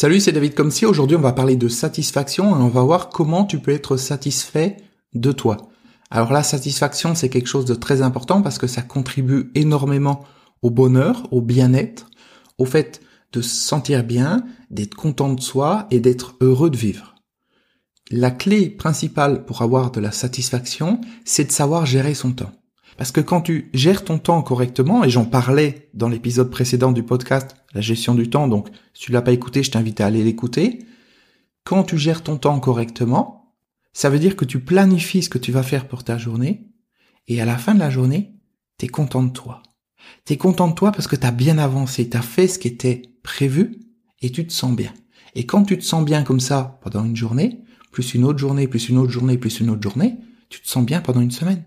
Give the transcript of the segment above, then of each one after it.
Salut, c'est David Comsi. Aujourd'hui, on va parler de satisfaction et on va voir comment tu peux être satisfait de toi. Alors la satisfaction, c'est quelque chose de très important parce que ça contribue énormément au bonheur, au bien-être, au fait de se sentir bien, d'être content de soi et d'être heureux de vivre. La clé principale pour avoir de la satisfaction, c'est de savoir gérer son temps. Parce que quand tu gères ton temps correctement, et j'en parlais dans l'épisode précédent du podcast, la gestion du temps, donc si tu l'as pas écouté, je t'invite à aller l'écouter. Quand tu gères ton temps correctement, ça veut dire que tu planifies ce que tu vas faire pour ta journée, et à la fin de la journée, tu es content de toi. Tu es content de toi parce que tu as bien avancé, tu as fait ce qui était prévu, et tu te sens bien. Et quand tu te sens bien comme ça pendant une journée, plus une autre journée, plus une autre journée, plus une autre journée, tu te sens bien pendant une semaine.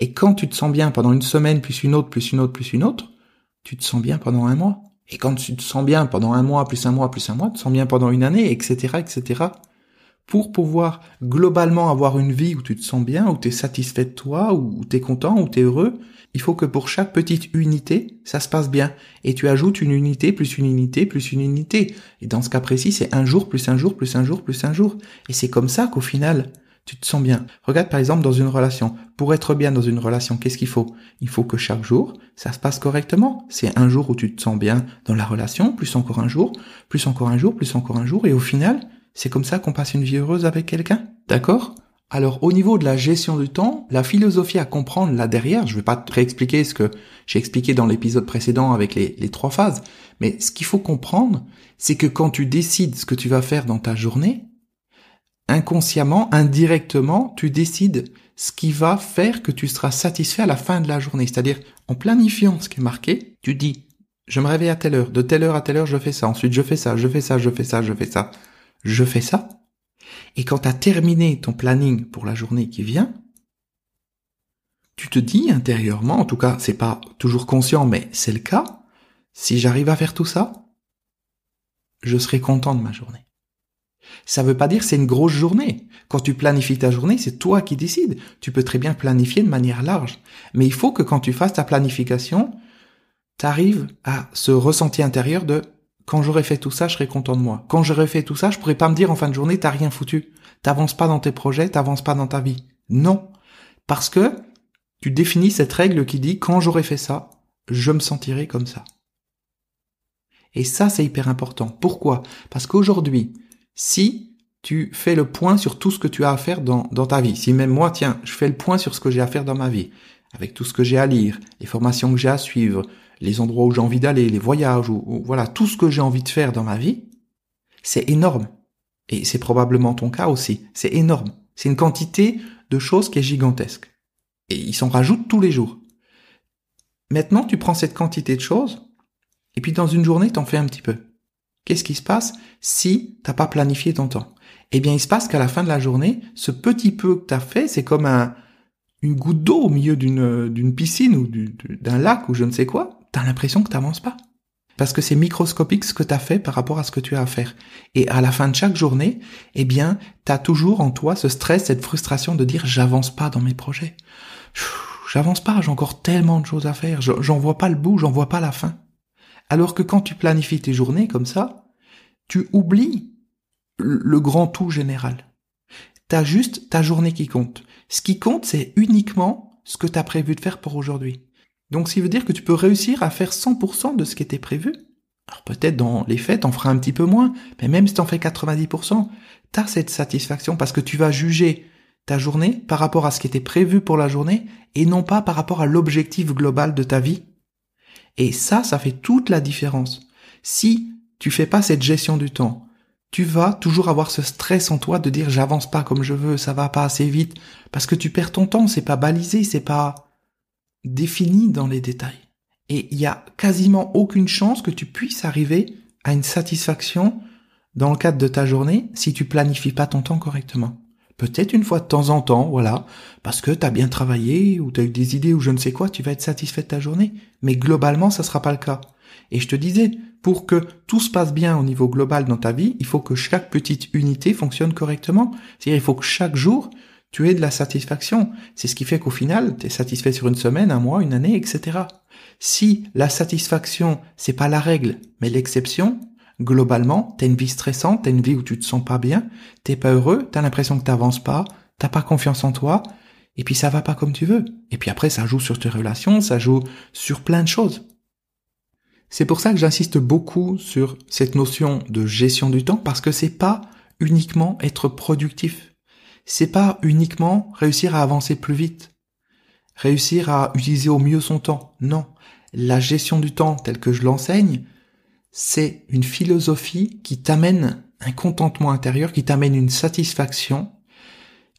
Et quand tu te sens bien pendant une semaine, plus une autre, plus une autre, plus une autre, tu te sens bien pendant un mois. Et quand tu te sens bien pendant un mois, plus un mois, plus un mois, tu te sens bien pendant une année, etc., etc. Pour pouvoir globalement avoir une vie où tu te sens bien, où tu es satisfait de toi, où tu es content, où tu es heureux, il faut que pour chaque petite unité, ça se passe bien. Et tu ajoutes une unité, plus une unité, plus une unité. Et dans ce cas précis, c'est un jour, plus un jour, plus un jour, plus un jour. Et c'est comme ça qu'au final, tu te sens bien. Regarde par exemple dans une relation. Pour être bien dans une relation, qu'est-ce qu'il faut? Il faut que chaque jour, ça se passe correctement. C'est un jour où tu te sens bien dans la relation, plus encore un jour, plus encore un jour, plus encore un jour, et au final, c'est comme ça qu'on passe une vie heureuse avec quelqu'un. D'accord? Alors au niveau de la gestion du temps, la philosophie à comprendre là derrière, je vais pas te réexpliquer ce que j'ai expliqué dans l'épisode précédent avec les trois phases, mais ce qu'il faut comprendre, c'est que quand tu décides ce que tu vas faire dans ta journée, inconsciemment, indirectement, tu décides ce qui va faire que tu seras satisfait à la fin de la journée. C'est-à-dire, en planifiant ce qui est marqué, tu dis, je me réveille à telle heure, de telle heure à telle heure, je fais ça, ensuite je fais ça, je fais ça, je fais ça, je fais ça, je fais ça. Et quand tu as terminé ton planning pour la journée qui vient, tu te dis intérieurement, en tout cas, c'est pas toujours conscient, mais c'est le cas, si j'arrive à faire tout ça, je serai content de ma journée. Ça veut pas dire c'est une grosse journée. Quand tu planifies ta journée, c'est toi qui décides. Tu peux très bien planifier de manière large. Mais il faut que quand tu fasses ta planification, tu arrives à ce ressenti intérieur de quand j'aurai fait tout ça, je serai content de moi. Quand j'aurai fait tout ça, je pourrais pas me dire en fin de journée, t'as rien foutu. T'avances pas dans tes projets, t'avances pas dans ta vie. Non. Parce que tu définis cette règle qui dit quand j'aurai fait ça, je me sentirai comme ça. Et ça, c'est hyper important. Pourquoi? Parce qu'aujourd'hui, si tu fais le point sur tout ce que tu as à faire dans, dans ta vie. Si même moi, tiens, je fais le point sur ce que j'ai à faire dans ma vie, avec tout ce que j'ai à lire, les formations que j'ai à suivre, les endroits où j'ai envie d'aller, les voyages, ou, voilà, tout ce que j'ai envie de faire dans ma vie, c'est énorme. Et c'est probablement ton cas aussi. C'est énorme. C'est une quantité de choses qui est gigantesque. Et ils s'en rajoutent tous les jours. Maintenant, tu prends cette quantité de choses, et puis dans une journée, t'en fais un petit peu. Qu'est-ce qui se passe si t'as pas planifié ton temps? Eh bien, il se passe qu'à la fin de la journée, ce petit peu que t'as fait, c'est comme un, une goutte d'eau au milieu d'une, piscine ou d'un lac ou je ne sais quoi. T'as l'impression que t'avances pas. Parce que c'est microscopique ce que t'as fait par rapport à ce que tu as à faire. Et à la fin de chaque journée, eh bien, t'as toujours en toi ce stress, cette frustration de dire j'avance pas dans mes projets. J'avance pas, j'ai encore tellement de choses à faire, j'en vois pas le bout, j'en vois pas la fin. Alors que quand tu planifies tes journées comme ça, tu oublies le grand tout général. T'as juste ta journée qui compte. Ce qui compte, c'est uniquement ce que t'as prévu de faire pour aujourd'hui. Donc, qui veut dire que tu peux réussir à faire 100% de ce qui était prévu. Alors peut-être dans les faits, t'en feras un petit peu moins, mais même si t'en fais 90%, t'as cette satisfaction parce que tu vas juger ta journée par rapport à ce qui était prévu pour la journée et non pas par rapport à l'objectif global de ta vie et ça, ça fait toute la différence. Si tu fais pas cette gestion du temps, tu vas toujours avoir ce stress en toi de dire j'avance pas comme je veux, ça va pas assez vite, parce que tu perds ton temps, c'est pas balisé, c'est pas défini dans les détails. Et il y a quasiment aucune chance que tu puisses arriver à une satisfaction dans le cadre de ta journée si tu planifies pas ton temps correctement. Peut-être une fois de temps en temps, voilà, parce que tu as bien travaillé ou tu as eu des idées ou je ne sais quoi, tu vas être satisfait de ta journée. Mais globalement, ça sera pas le cas. Et je te disais, pour que tout se passe bien au niveau global dans ta vie, il faut que chaque petite unité fonctionne correctement. C'est-à-dire, il faut que chaque jour, tu aies de la satisfaction. C'est ce qui fait qu'au final, tu es satisfait sur une semaine, un mois, une année, etc. Si la satisfaction, c'est pas la règle, mais l'exception, globalement, t'as une vie stressante, t'as une vie où tu te sens pas bien, t'es pas heureux, t'as l'impression que t'avances pas, t'as pas confiance en toi, et puis ça va pas comme tu veux. Et puis après, ça joue sur tes relations, ça joue sur plein de choses. C'est pour ça que j'insiste beaucoup sur cette notion de gestion du temps, parce que c'est pas uniquement être productif. C'est pas uniquement réussir à avancer plus vite. Réussir à utiliser au mieux son temps. Non. La gestion du temps telle que je l'enseigne, c'est une philosophie qui t'amène un contentement intérieur, qui t'amène une satisfaction,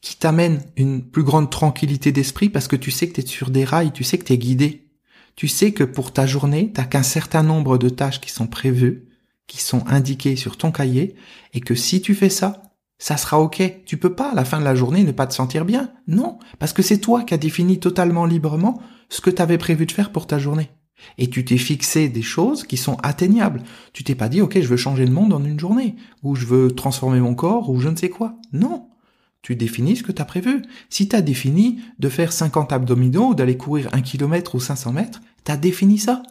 qui t'amène une plus grande tranquillité d'esprit parce que tu sais que tu es sur des rails, tu sais que tu es guidé. Tu sais que pour ta journée, t'as qu'un certain nombre de tâches qui sont prévues, qui sont indiquées sur ton cahier, et que si tu fais ça, ça sera ok. Tu peux pas à la fin de la journée ne pas te sentir bien. Non, parce que c'est toi qui as défini totalement librement ce que tu avais prévu de faire pour ta journée. Et tu t'es fixé des choses qui sont atteignables. Tu t'es pas dit, ok, je veux changer le monde en une journée, ou je veux transformer mon corps, ou je ne sais quoi. Non. Tu définis ce que tu as prévu. Si tu as défini de faire 50 abdominaux ou d'aller courir un kilomètre ou 500 mètres, tu as défini ça.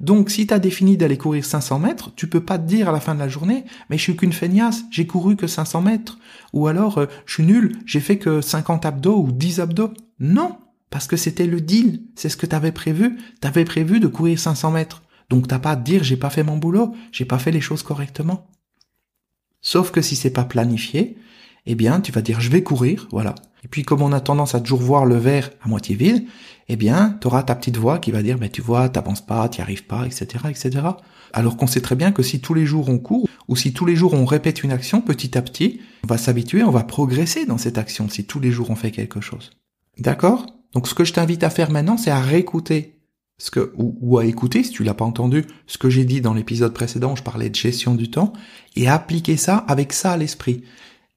Donc si tu as défini d'aller courir 500 mètres, tu peux pas te dire à la fin de la journée, mais je suis qu'une feignasse, j'ai couru que 500 mètres. Ou alors, euh, je suis nul, j'ai fait que 50 abdos ou 10 abdos. Non, parce que c'était le deal, c'est ce que tu avais prévu. Tu avais prévu de courir 500 mètres. Donc t'as pas à te dire j'ai pas fait mon boulot, j'ai pas fait les choses correctement. Sauf que si c'est pas planifié, eh bien tu vas dire je vais courir, voilà. Et puis comme on a tendance à toujours voir le verre à moitié vide, eh bien tu auras ta petite voix qui va dire mais tu vois, t'avances pas, t'y arrives pas, etc., etc. Alors qu'on sait très bien que si tous les jours on court, ou si tous les jours on répète une action, petit à petit, on va s'habituer, on va progresser dans cette action si tous les jours on fait quelque chose. D'accord? Donc ce que je t'invite à faire maintenant, c'est à réécouter ce que ou, à écouter si tu l'as pas entendu ce que j'ai dit dans l'épisode précédent, je parlais de gestion du temps et appliquer ça avec ça à l'esprit.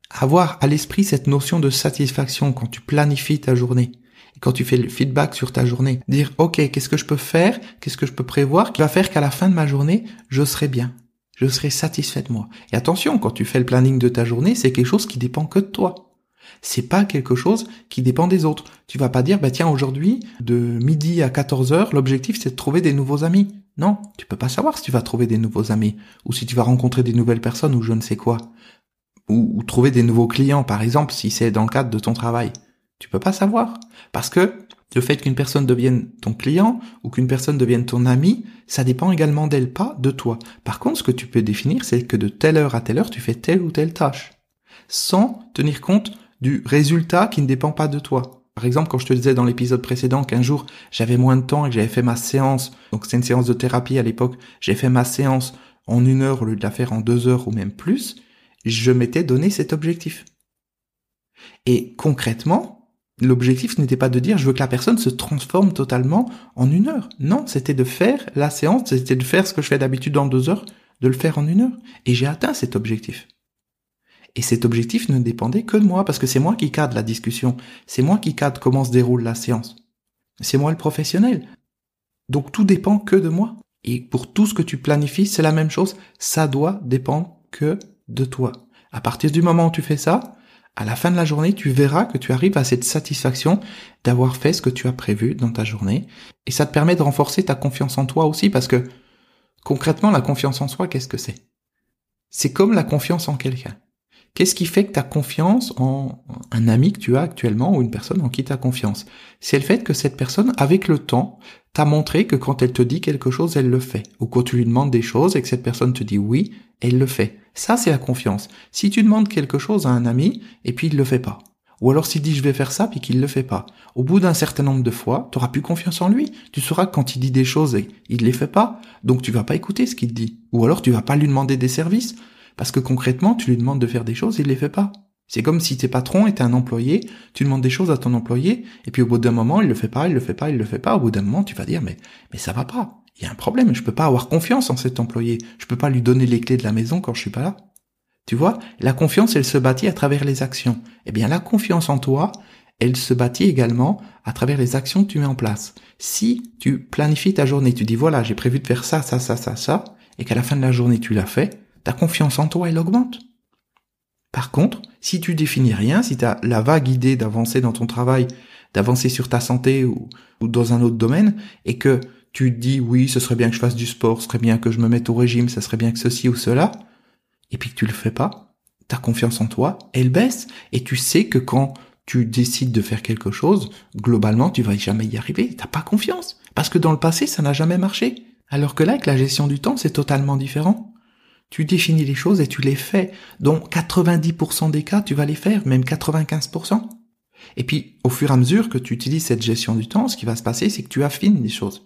Avoir à l'esprit cette notion de satisfaction quand tu planifies ta journée quand tu fais le feedback sur ta journée, dire OK, qu'est-ce que je peux faire, qu'est-ce que je peux prévoir qui va faire qu'à la fin de ma journée, je serai bien? Je serai satisfait de moi. Et attention, quand tu fais le planning de ta journée, c'est quelque chose qui dépend que de toi c'est pas quelque chose qui dépend des autres. Tu vas pas dire, bah tiens, aujourd'hui, de midi à 14 heures, l'objectif c'est de trouver des nouveaux amis. Non, tu peux pas savoir si tu vas trouver des nouveaux amis, ou si tu vas rencontrer des nouvelles personnes, ou je ne sais quoi. Ou, trouver des nouveaux clients, par exemple, si c'est dans le cadre de ton travail. Tu peux pas savoir. Parce que le fait qu'une personne devienne ton client ou qu'une personne devienne ton ami, ça dépend également d'elle, pas de toi. Par contre, ce que tu peux définir, c'est que de telle heure à telle heure, tu fais telle ou telle tâche. Sans tenir compte du résultat qui ne dépend pas de toi. Par exemple, quand je te disais dans l'épisode précédent qu'un jour j'avais moins de temps et que j'avais fait ma séance, donc c'est une séance de thérapie à l'époque, j'ai fait ma séance en une heure au lieu de la faire en deux heures ou même plus, je m'étais donné cet objectif. Et concrètement, l'objectif n'était pas de dire je veux que la personne se transforme totalement en une heure. Non, c'était de faire la séance, c'était de faire ce que je fais d'habitude en deux heures, de le faire en une heure. Et j'ai atteint cet objectif. Et cet objectif ne dépendait que de moi, parce que c'est moi qui cadre la discussion, c'est moi qui cadre comment se déroule la séance. C'est moi le professionnel. Donc tout dépend que de moi. Et pour tout ce que tu planifies, c'est la même chose, ça doit dépendre que de toi. À partir du moment où tu fais ça, à la fin de la journée, tu verras que tu arrives à cette satisfaction d'avoir fait ce que tu as prévu dans ta journée. Et ça te permet de renforcer ta confiance en toi aussi, parce que concrètement, la confiance en soi, qu'est-ce que c'est? C'est comme la confiance en quelqu'un. Qu'est-ce qui fait que tu as confiance en un ami que tu as actuellement ou une personne en qui tu as confiance? C'est le fait que cette personne, avec le temps, t'a montré que quand elle te dit quelque chose, elle le fait. Ou quand tu lui demandes des choses et que cette personne te dit oui, elle le fait. Ça, c'est la confiance. Si tu demandes quelque chose à un ami et puis il le fait pas. Ou alors s'il dit je vais faire ça puis qu'il le fait pas. Au bout d'un certain nombre de fois, tu auras plus confiance en lui. Tu sauras que quand il dit des choses et il les fait pas, donc tu vas pas écouter ce qu'il dit. Ou alors tu vas pas lui demander des services parce que concrètement, tu lui demandes de faire des choses, il les fait pas. C'est comme si tes patrons étaient un employé, tu demandes des choses à ton employé, et puis au bout d'un moment, il le fait pas, il le fait pas, il le fait pas. Au bout d'un moment, tu vas dire, mais, mais ça va pas. Il y a un problème. Je peux pas avoir confiance en cet employé. Je peux pas lui donner les clés de la maison quand je suis pas là. Tu vois, la confiance, elle se bâtit à travers les actions. Eh bien, la confiance en toi, elle se bâtit également à travers les actions que tu mets en place. Si tu planifies ta journée, tu dis voilà, j'ai prévu de faire ça, ça, ça, ça, ça, et qu'à la fin de la journée tu l'as fait, ta confiance en toi, elle augmente. Par contre, si tu définis rien, si tu as la vague idée d'avancer dans ton travail, d'avancer sur ta santé ou, dans un autre domaine, et que tu te dis oui, ce serait bien que je fasse du sport, ce serait bien que je me mette au régime, ça serait bien que ceci ou cela, et puis que tu le fais pas, ta confiance en toi, elle baisse, et tu sais que quand tu décides de faire quelque chose, globalement, tu vas jamais y arriver. T'as pas confiance. Parce que dans le passé, ça n'a jamais marché. Alors que là, avec la gestion du temps, c'est totalement différent. Tu définis les choses et tu les fais. Donc, 90% des cas, tu vas les faire, même 95%. Et puis, au fur et à mesure que tu utilises cette gestion du temps, ce qui va se passer, c'est que tu affines les choses.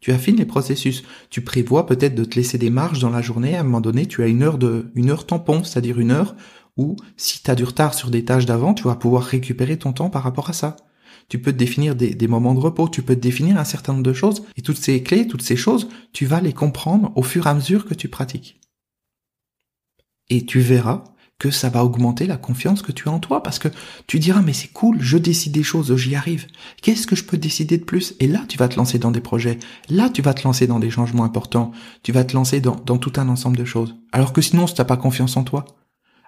Tu affines les processus. Tu prévois peut-être de te laisser des marges dans la journée. À un moment donné, tu as une heure de, une heure tampon, c'est-à-dire une heure où si tu as du retard sur des tâches d'avant, tu vas pouvoir récupérer ton temps par rapport à ça. Tu peux te définir des, moments de repos, tu peux te définir un certain nombre de choses, et toutes ces clés, toutes ces choses, tu vas les comprendre au fur et à mesure que tu pratiques. Et tu verras que ça va augmenter la confiance que tu as en toi, parce que tu diras, mais c'est cool, je décide des choses, j'y arrive. Qu'est-ce que je peux décider de plus? Et là, tu vas te lancer dans des projets, là, tu vas te lancer dans des changements importants, tu vas te lancer dans, tout un ensemble de choses. Alors que sinon, si t'as pas confiance en toi,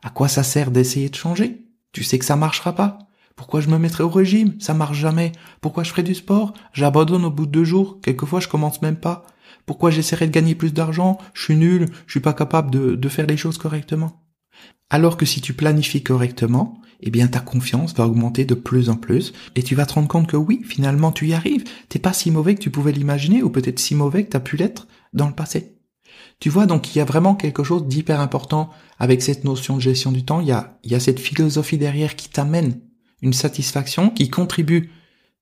à quoi ça sert d'essayer de changer? Tu sais que ça marchera pas. Pourquoi je me mettrai au régime? Ça marche jamais. Pourquoi je ferai du sport? J'abandonne au bout de deux jours. Quelquefois, je commence même pas. Pourquoi j'essaierai de gagner plus d'argent? Je suis nul. Je suis pas capable de, faire les choses correctement. Alors que si tu planifies correctement, eh bien ta confiance va augmenter de plus en plus et tu vas te rendre compte que oui, finalement tu y arrives. T'es pas si mauvais que tu pouvais l'imaginer ou peut-être si mauvais que tu as pu l'être dans le passé. Tu vois, donc il y a vraiment quelque chose d'hyper important avec cette notion de gestion du temps. Il y il y a cette philosophie derrière qui t'amène une satisfaction, qui contribue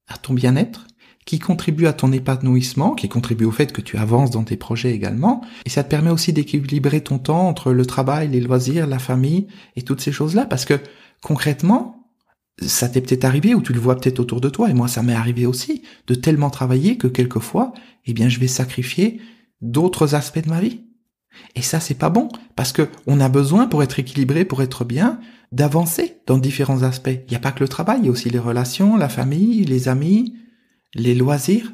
à ton bien-être, qui contribue à ton épanouissement, qui contribue au fait que tu avances dans tes projets également. Et ça te permet aussi d'équilibrer ton temps entre le travail, les loisirs, la famille et toutes ces choses-là. Parce que concrètement, ça t'est peut-être arrivé ou tu le vois peut-être autour de toi. Et moi, ça m'est arrivé aussi de tellement travailler que quelquefois, eh bien, je vais sacrifier d'autres aspects de ma vie. Et ça, c'est pas bon, parce que on a besoin, pour être équilibré, pour être bien, d'avancer dans différents aspects. Il n'y a pas que le travail, il y a aussi les relations, la famille, les amis, les loisirs,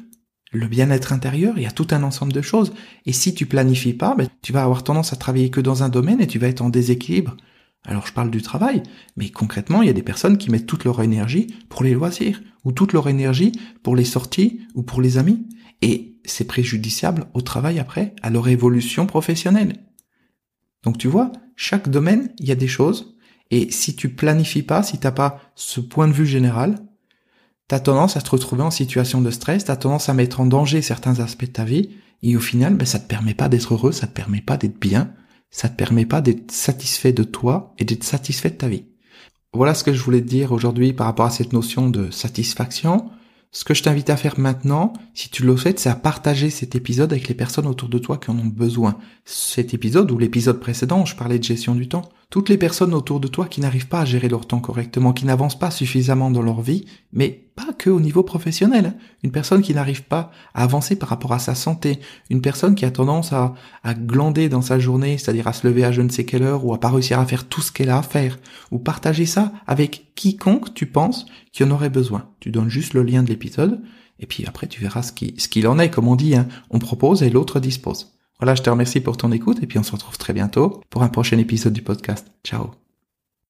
le bien-être intérieur, il y a tout un ensemble de choses. Et si tu planifies pas, ben, tu vas avoir tendance à travailler que dans un domaine et tu vas être en déséquilibre. Alors je parle du travail, mais concrètement, il y a des personnes qui mettent toute leur énergie pour les loisirs, ou toute leur énergie pour les sorties, ou pour les amis. Et c'est préjudiciable au travail après, à leur évolution professionnelle. Donc tu vois, chaque domaine, il y a des choses, et si tu planifies pas, si t'as pas ce point de vue général, t'as tendance à te retrouver en situation de stress, t'as tendance à mettre en danger certains aspects de ta vie, et au final, ben, ça te permet pas d'être heureux, ça te permet pas d'être bien, ça te permet pas d'être satisfait de toi et d'être satisfait de ta vie. Voilà ce que je voulais te dire aujourd'hui par rapport à cette notion de satisfaction. Ce que je t'invite à faire maintenant, si tu le souhaites, c'est à partager cet épisode avec les personnes autour de toi qui en ont besoin. Cet épisode ou l'épisode précédent, je parlais de gestion du temps toutes les personnes autour de toi qui n'arrivent pas à gérer leur temps correctement, qui n'avancent pas suffisamment dans leur vie, mais pas que au niveau professionnel. Hein. Une personne qui n'arrive pas à avancer par rapport à sa santé, une personne qui a tendance à, à glander dans sa journée, c'est-à-dire à se lever à je ne sais quelle heure ou à pas réussir à faire tout ce qu'elle a à faire, ou partager ça avec quiconque tu penses qui en aurait besoin. Tu donnes juste le lien de l'épisode, et puis après tu verras ce qu'il ce en est, comme on dit, hein. on propose et l'autre dispose. Voilà, je te remercie pour ton écoute et puis on se retrouve très bientôt pour un prochain épisode du podcast. Ciao